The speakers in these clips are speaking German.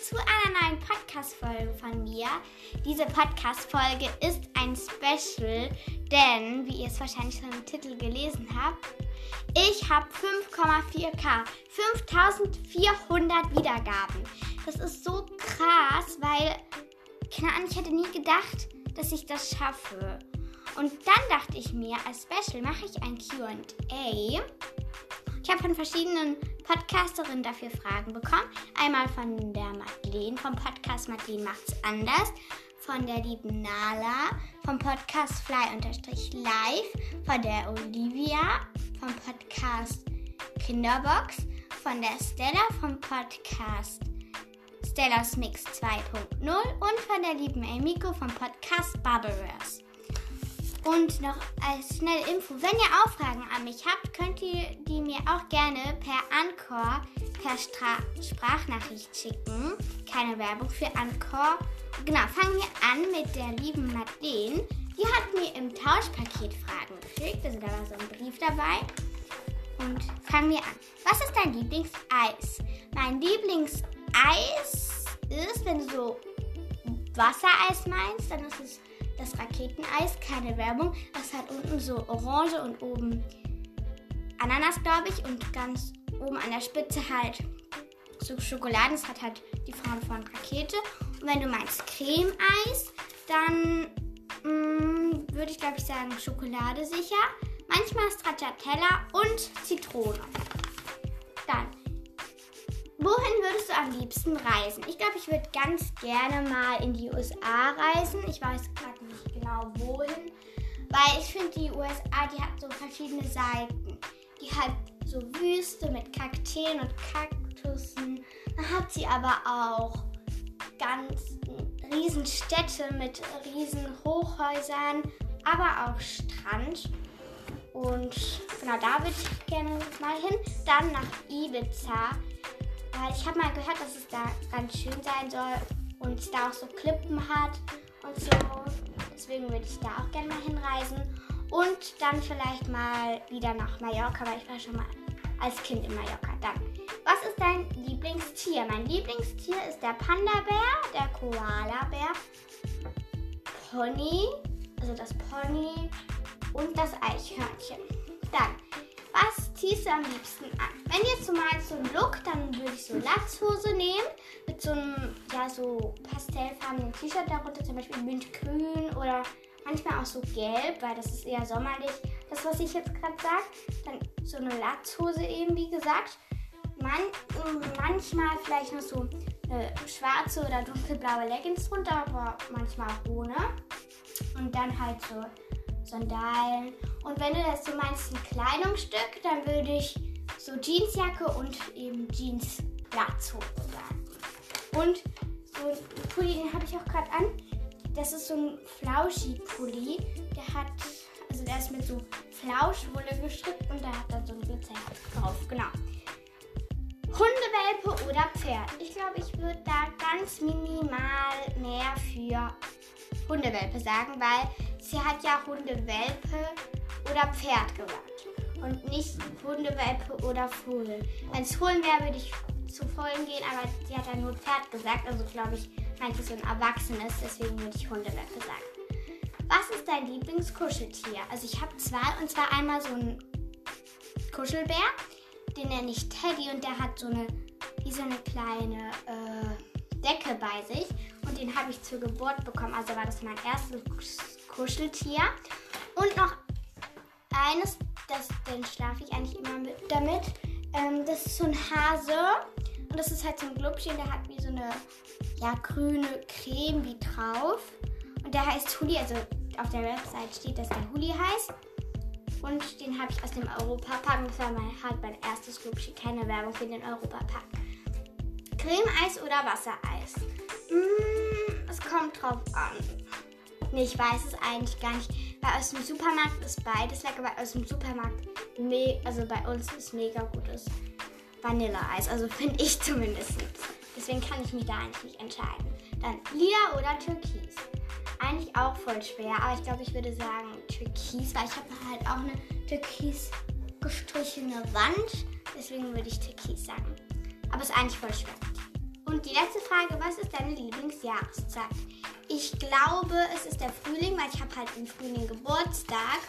zu einer neuen Podcast-Folge von mir. Diese Podcast-Folge ist ein Special, denn, wie ihr es wahrscheinlich schon im Titel gelesen habt, ich habe 5,4k, 5400 Wiedergaben. Das ist so krass, weil, keine Ahnung, ich hätte nie gedacht, dass ich das schaffe. Und dann dachte ich mir, als Special mache ich ein QA. Ich habe von verschiedenen Podcasterinnen dafür Fragen bekommen. Einmal von der Madeleine vom Podcast Madeleine macht's anders, von der lieben Nala vom Podcast Fly-Live, von der Olivia vom Podcast Kinderbox, von der Stella vom Podcast Stellas Mix 2.0 und von der lieben Emiko vom Podcast Bubbleverse. Und noch als schnelle Info, wenn ihr auch Fragen an mich habt, könnt ihr die mir auch gerne per Anchor, per Stra Sprachnachricht schicken. Keine Werbung für Anchor. Genau, fangen wir an mit der lieben Madeleine. Die hat mir im Tauschpaket Fragen geschickt. Also da war so ein Brief dabei. Und fangen wir an. Was ist dein Lieblingseis? Mein Lieblingseis ist, wenn du so Wassereis meinst, dann ist es das Raketeneis, keine Werbung. Das hat unten so Orange und oben Ananas, glaube ich, und ganz oben an der Spitze halt so Schokolade. Das hat halt die Form von Rakete. Und wenn du meinst Creme-Eis, dann mm, würde ich glaube ich sagen Schokolade sicher. Manchmal Stracciatella und Zitrone. Dann Wohin würdest du am liebsten reisen? Ich glaube, ich würde ganz gerne mal in die USA reisen. Ich weiß gerade nicht genau wohin. Weil ich finde, die USA, die hat so verschiedene Seiten. Die hat so Wüste mit Kakteen und Kaktussen. Dann hat sie aber auch ganz riesen Städte mit riesen Hochhäusern, aber auch Strand. Und genau da würde ich gerne mal hin. Dann nach Ibiza ich habe mal gehört, dass es da ganz schön sein soll und es da auch so Klippen hat und so. Deswegen würde ich da auch gerne mal hinreisen. Und dann vielleicht mal wieder nach Mallorca, weil ich war schon mal als Kind in Mallorca. Dann, was ist dein Lieblingstier? Mein Lieblingstier ist der Panda-Bär, der Koala-Bär, Pony, also das Pony und das Eichhörnchen. Dann, was ziehst du am liebsten an? Wenn jetzt so mal so ein Look, dann würde ich so Latzhose nehmen mit so einem, ja, so pastellfarbenen T-Shirt darunter, zum Beispiel mintgrün oder manchmal auch so gelb, weil das ist eher sommerlich. Das, was ich jetzt gerade sage, dann so eine Latzhose eben, wie gesagt. Man, manchmal vielleicht noch so eine schwarze oder dunkelblaue Leggings drunter, aber manchmal auch ohne. Und dann halt so Sandalen. Und wenn du das so meinst, ein Kleidungsstück, dann würde ich so Jeansjacke und eben Jeans Latzhose sagen. Und so ein Pulli, den habe ich auch gerade an. Das ist so ein Flauschi-Pulli. Der hat, also der ist mit so Flauschwolle gestrickt und der hat da so ein Glitzer drauf. Genau. Hundewelpe oder Pferd? Ich glaube, ich würde da ganz minimal mehr für Hundewelpe sagen, weil sie hat ja Hundewelpe oder Pferd gesagt. Und nicht Hundewelpe oder Vogel. Wenn es Fohlen wäre, würde ich zu Fohlen gehen, aber sie hat dann nur Pferd gesagt. Also glaube ich, meinte so ein Erwachsenes, deswegen würde ich Hundewelpe sagen. Was ist dein Lieblingskuscheltier? Also ich habe zwei, und zwar einmal so ein Kuschelbär, den nenne ich Teddy und der hat so eine, wie so eine kleine äh, Decke bei sich. Und den habe ich zur Geburt bekommen. Also war das mein erstes Kuscheltier. Und noch eines, das, den schlafe ich eigentlich immer mit, damit. Ähm, das ist so ein Hase. Und das ist halt so ein Glubschen, der hat wie so eine ja, grüne Creme wie drauf. Und der heißt Huli, also auf der Website steht, dass der Huli heißt. Und den habe ich aus dem Europapark. Das war mein, halt mein erstes Glubschen. Keine Werbung für den Europapark. Creme-Eis oder Wassereis? Mm, es kommt drauf an. Nee, ich weiß es eigentlich gar nicht. Weil aus dem Supermarkt ist beides lecker, weil aus dem Supermarkt, also bei uns ist mega gutes Vanilleeis. Also finde ich zumindest. Deswegen kann ich mich da eigentlich nicht entscheiden. Dann lila oder türkis. Eigentlich auch voll schwer, aber ich glaube, ich würde sagen türkis, weil ich habe halt auch eine türkis gestrichene Wand. Deswegen würde ich türkis sagen. Aber es ist eigentlich voll schwer. Und die letzte Frage, was ist deine Lieblingsjahreszeit? Ich glaube, es ist der Frühling, weil ich habe halt im Frühling Geburtstag.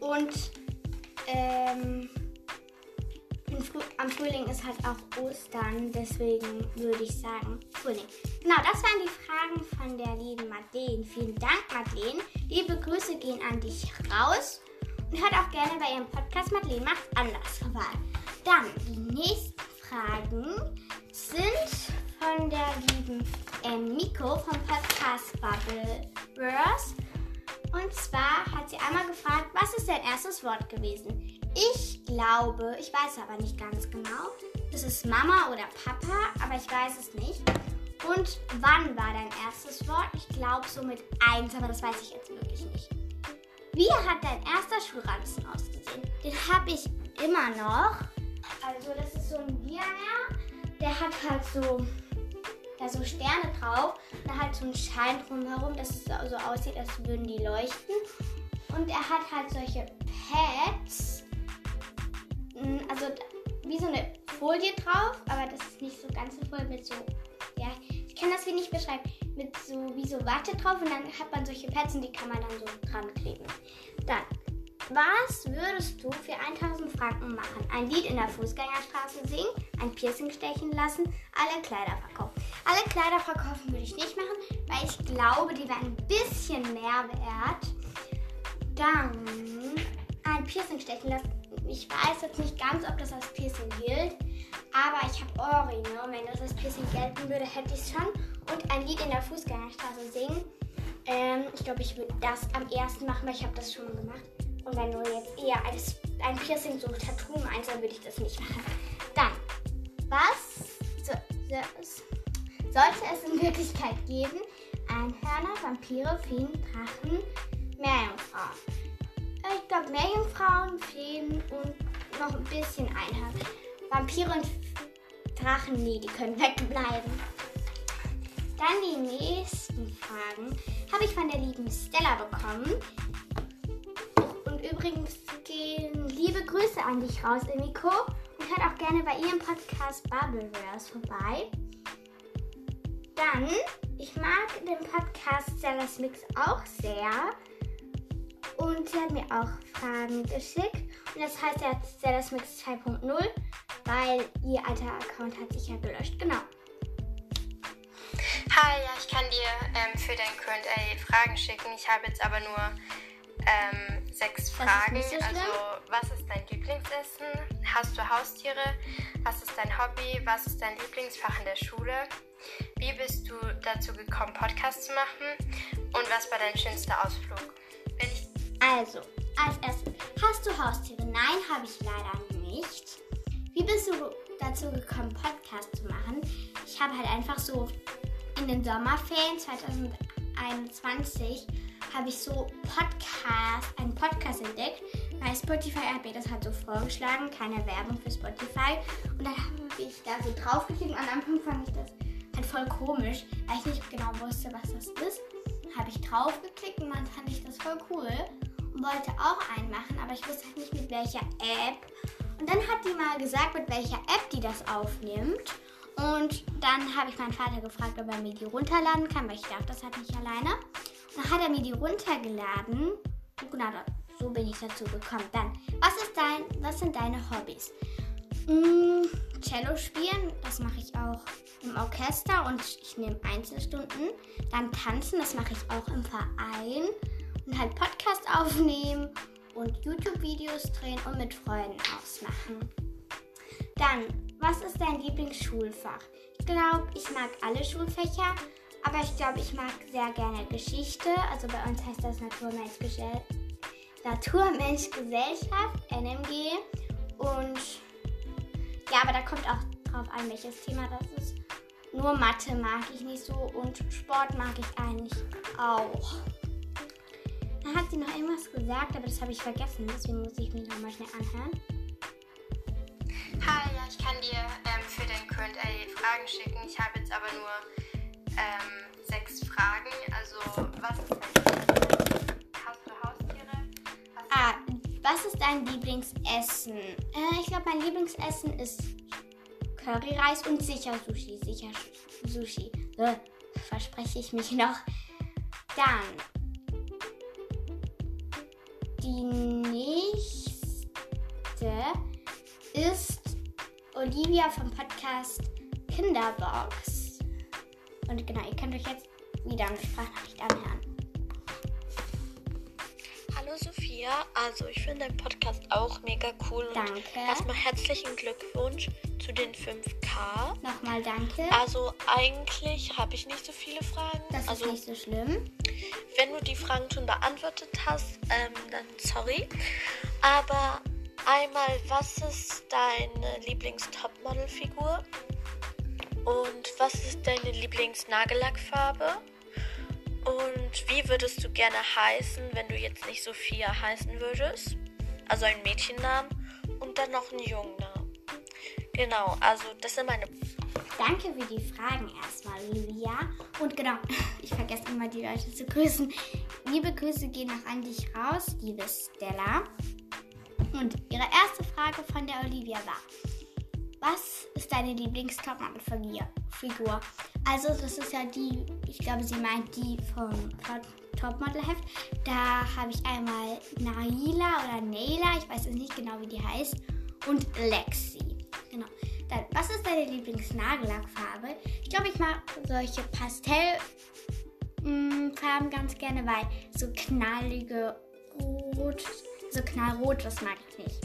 Und ähm, Früh am Frühling ist halt auch Ostern, deswegen würde ich sagen Frühling. Genau, das waren die Fragen von der lieben Madeleine. Vielen Dank, Madeleine. Liebe Grüße gehen an dich raus. Und hört auch gerne bei ihrem Podcast Madeleine macht anders vorbei. Dann die nächsten Fragen von der lieben äh, Miko vom Podcast Bubbleverse. Und zwar hat sie einmal gefragt, was ist dein erstes Wort gewesen? Ich glaube, ich weiß aber nicht ganz genau, es ist Mama oder Papa, aber ich weiß es nicht. Und wann war dein erstes Wort? Ich glaube so mit eins, aber das weiß ich jetzt wirklich nicht. Wie hat dein erster Schulranzen ausgesehen? Den habe ich immer noch. Also das ist so ein Biermeer. Der hat halt so, so Sterne drauf. Da halt so ein Schein drumherum, dass es so aussieht, als würden die leuchten. Und er hat halt solche Pads Mm, also wie so eine Folie drauf, aber das ist nicht so ganz so voll mit so, ja, ich kann das wie nicht beschreiben, mit so wie so Watte drauf und dann hat man solche Pads und die kann man dann so dran kleben. Dann, was würdest du für 1000 Franken machen? Ein Lied in der Fußgängerstraße singen, ein Piercing stechen lassen, alle Kleider verkaufen. Alle Kleider verkaufen würde ich nicht machen, weil ich glaube, die wären ein bisschen mehr wert. Dann ein Piercing stechen lassen ich weiß jetzt nicht ganz, ob das als Piercing gilt, aber ich habe Ohrringe wenn das als Piercing gelten würde, hätte ich es schon. Und ein Lied in der Fußgängerstraße singen. Ähm, ich glaube, ich würde das am ersten machen, weil ich habe das schon mal gemacht. Und wenn du jetzt eher als ein Piercing so Tattoo meinst, dann würde ich das nicht machen. Wirklichkeit geben? Einhörner, Vampire, Feen, Drachen, Meerjungfrauen. Ich glaube Meerjungfrauen, Feen und noch ein bisschen Einhörner. Vampire und Drachen, nee, die können wegbleiben. Dann die nächsten Fragen habe ich von der lieben Stella bekommen. Und übrigens gehen liebe Grüße an dich raus, Emiko. Und hört auch gerne bei ihrem Podcast Bubbleverse vorbei. Dann, ich mag den Podcast Stellas Mix auch sehr. Und sie hat mir auch Fragen geschickt. Und das heißt jetzt Zeldas Mix 2.0, weil ihr alter Account hat sich ja gelöscht. Genau. Hi, ja, ich kann dir ähm, für dein QA Fragen schicken. Ich habe jetzt aber nur ähm, sechs Fragen. So also, was ist dein Lieblingsessen? Hast du Haustiere? Was ist dein Hobby? Was ist dein Lieblingsfach in der Schule? Wie bist du dazu gekommen, Podcast zu machen? Und was war dein schönster Ausflug? Also, als erstes, hast du Haustiere? Nein, habe ich leider nicht. Wie bist du dazu gekommen, Podcast zu machen? Ich habe halt einfach so in den Sommerferien 2021 habe ich so Podcast, einen Podcast entdeckt, weil Spotify hat mir das halt so vorgeschlagen, keine Werbung für Spotify. Und dann habe ich da so draufgeklickt und am Anfang fand ich das halt voll komisch, weil ich nicht genau wusste, was das ist. Habe ich draufgeklickt und dann fand ich das voll cool wollte auch einen machen, aber ich wusste halt nicht mit welcher App. Und dann hat die mal gesagt, mit welcher App die das aufnimmt. Und dann habe ich meinen Vater gefragt, ob er mir die runterladen kann, weil ich darf das halt nicht alleine. Dann hat er mir die runtergeladen. Und genau, so bin ich dazu gekommen. Dann, was, ist dein, was sind deine Hobbys? Hm, Cello spielen, das mache ich auch im Orchester und ich nehme Einzelstunden. Dann tanzen, das mache ich auch im Verein und halt Podcast aufnehmen und YouTube-Videos drehen und mit Freunden ausmachen. Dann, was ist dein Lieblingsschulfach? Ich glaube, ich mag alle Schulfächer, aber ich glaube, ich mag sehr gerne Geschichte. Also bei uns heißt das Naturmensch, Gesell Naturmensch Gesellschaft, NMG. Und ja, aber da kommt auch drauf an, welches Thema das ist. Nur Mathe mag ich nicht so und Sport mag ich eigentlich auch. Dann hat sie noch irgendwas gesagt, aber das habe ich vergessen. Deswegen muss ich mich nochmal schnell anhören. Hi, ja, ich kann dir ähm, für den QA Fragen schicken. Ich habe jetzt aber nur ähm, sechs Fragen. Also, was ist dein Hast du Haustiere? Was ah, was ist dein Lieblingsessen? Äh, ich glaube, mein Lieblingsessen ist Curryreis und sicher Sushi. Sicher Sushi. Äh, verspreche ich mich noch. Dann die nächste ist Olivia vom Podcast Kinderbox. Und genau, ihr könnt euch jetzt wieder eine Sprachnachricht anhören. Hallo Sophia, also ich finde deinen Podcast auch mega cool. Danke. Erstmal herzlichen Glückwunsch zu den 5K. Nochmal danke. Also eigentlich habe ich nicht so viele Fragen. Das also, ist nicht so schlimm. Wenn du die Fragen schon beantwortet hast, ähm, dann sorry. Aber einmal, was ist deine Lieblings-Topmodel-Figur? Und was ist deine Lieblings-Nagellackfarbe? Und wie würdest du gerne heißen, wenn du jetzt nicht Sophia heißen würdest? Also ein Mädchennamen und dann noch einen Jungennamen. Genau, also das sind meine. Danke für die Fragen erstmal, Olivia. Und genau, ich vergesse immer die Leute zu grüßen. Liebe Grüße gehen noch an dich raus, liebe Stella. Und ihre erste Frage von der Olivia war: Was ist deine Lieblings-Topmodel-Figur? Also, das ist ja die, ich glaube, sie meint die vom Topmodel-Heft. Da habe ich einmal Naila oder Naila, ich weiß jetzt nicht genau, wie die heißt, und Lexi. Genau. Dann, was ist deine Lieblings-Nagellackfarbe? Ich glaube, ich mag solche Pastellfarben ganz gerne, weil so knallige Rot, so knallrot, das mag ich nicht.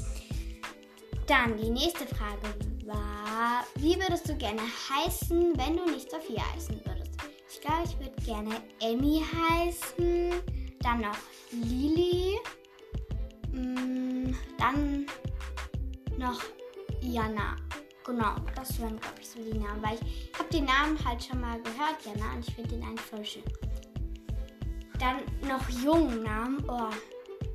Dann die nächste Frage war, wie würdest du gerne heißen, wenn du nicht Sophia heißen würdest? Ich glaube, ich würde gerne Emmy heißen, dann noch Lili, mm, dann noch Jana. Genau, das wären, glaube ich, so die Namen, weil ich habe die Namen halt schon mal gehört, Jana, und ich finde den eigentlich voll schön. Dann noch Jungennamen. Oh,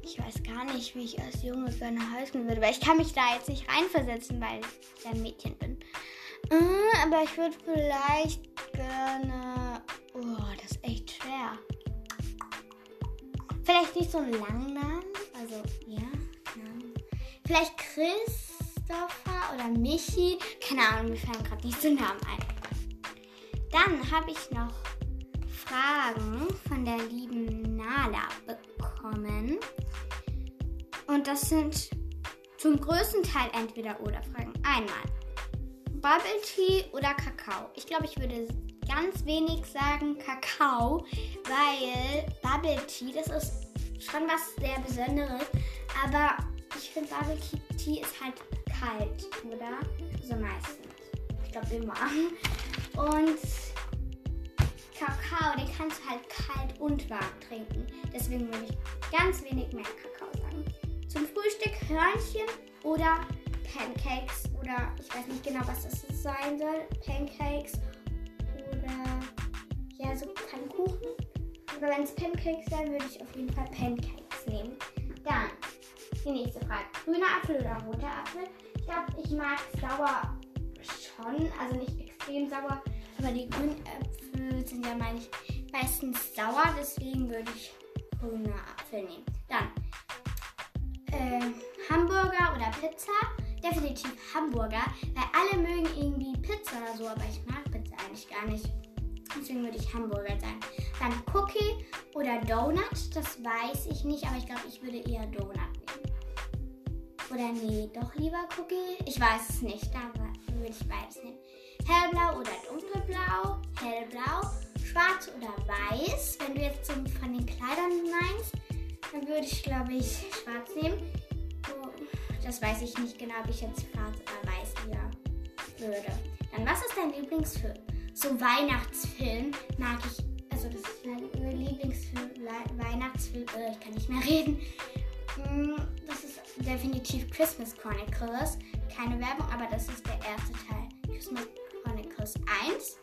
ich weiß gar nicht, wie ich als Junge gerne heißen würde, weil ich kann mich da jetzt nicht reinversetzen, weil ich ein Mädchen bin. Äh, aber ich würde vielleicht gerne. Oh, das ist echt schwer. Vielleicht nicht so einen langen Namen. Also, ja, Namen. Vielleicht Christopher oder Michi. Keine Ahnung, mir fallen gerade nicht so Namen ein. Dann habe ich noch Fragen von der lieben Nala bekommen. Und das sind zum größten Teil entweder oder Fragen. Einmal Bubble Tea oder Kakao. Ich glaube, ich würde ganz wenig sagen Kakao, weil Bubble Tea, das ist schon was sehr Besonderes. Aber ich finde Bubble Tea ist halt kalt, oder? So also meistens. Ich glaube immer. Und Kakao, den kannst du halt kalt und warm trinken. Deswegen würde ich ganz wenig mehr Kakao. Zum Frühstück Hörnchen oder Pancakes oder ich weiß nicht genau, was das sein soll. Pancakes oder ja, so Pfannkuchen. Aber wenn es Pancakes wären, würde ich auf jeden Fall Pancakes nehmen. Dann die nächste Frage. Grüner Apfel oder roter Apfel? Ich glaube, ich mag sauer schon. Also nicht extrem sauer, aber die grünen Äpfel sind ja meine ich, meistens sauer. Deswegen würde ich grüner Apfel nehmen. Dann äh, Hamburger oder Pizza. Definitiv Hamburger, weil alle mögen irgendwie Pizza oder so, aber ich mag Pizza eigentlich gar nicht. Deswegen würde ich Hamburger sagen. Dann Cookie oder Donut, das weiß ich nicht, aber ich glaube, ich würde eher Donut nehmen. Oder nee, doch lieber Cookie? Ich weiß es nicht, da würde ich beides nehmen. Hellblau oder dunkelblau? Hellblau. Schwarz oder weiß? Wenn du jetzt von den Kleidern meinst, dann würde ich, glaube ich, schwarz nehmen. Das weiß ich nicht genau, ob ich jetzt schwarz oder weiß lieber würde. Dann, was ist dein Lieblingsfilm? So Weihnachtsfilm mag ich. Also, das ist mein Lieblingsfilm. Weihnachtsfilm. Äh, ich kann nicht mehr reden. Mm, das ist definitiv Christmas Chronicles. Keine Werbung, aber das ist der erste Teil. Christmas Chronicles 1.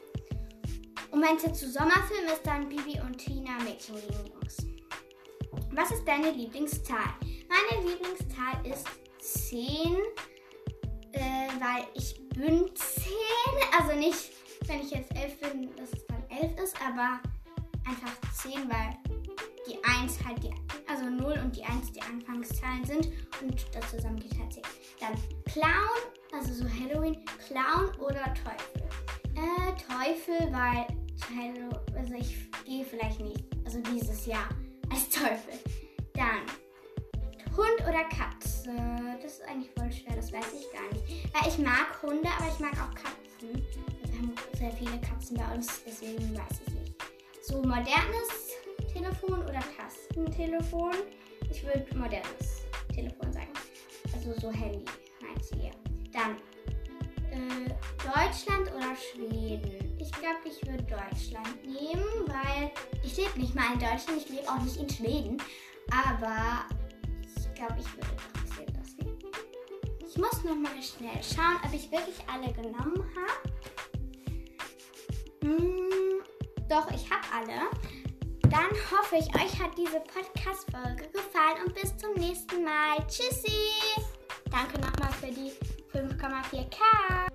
Und mein Tipp zu Sommerfilm ist dann Bibi und Tina Mädchen gegen Jungs. Was ist deine Lieblingszahl? Meine Lieblingszahl ist 10, äh, weil ich bin 10. Also nicht, wenn ich jetzt 11 bin, dass es dann 11 ist, aber einfach 10, weil die 1 halt die, also 0 und die 1 die Anfangszahlen sind und das zusammen geht halt 10. Dann Clown Also so Halloween, Clown oder Teufel? Äh, Teufel, weil also ich gehe vielleicht nicht, also dieses Jahr als Teufel. Dann Hund oder Katze? Das ist eigentlich voll schwer, das weiß ich gar nicht. Weil ich mag Hunde, aber ich mag auch Katzen. Wir haben sehr viele Katzen bei uns, deswegen weiß ich nicht. So modernes Telefon oder Tastentelefon? Ich würde modernes Telefon sagen. Also so Handy, meint ihr. Dann äh, Deutschland oder Schweden? Ich glaube, ich würde Deutschland nehmen, weil ich lebe nicht mal in Deutschland, ich lebe auch nicht in Schweden. Aber ich glaube, ich würde trotzdem das nehmen. Ich muss noch mal schnell schauen, ob ich wirklich alle genommen habe. Hm, doch, ich habe alle. Dann hoffe ich, euch hat diese Podcast-Folge gefallen und bis zum nächsten Mal. Tschüssi! Danke nochmal für die 5,4K.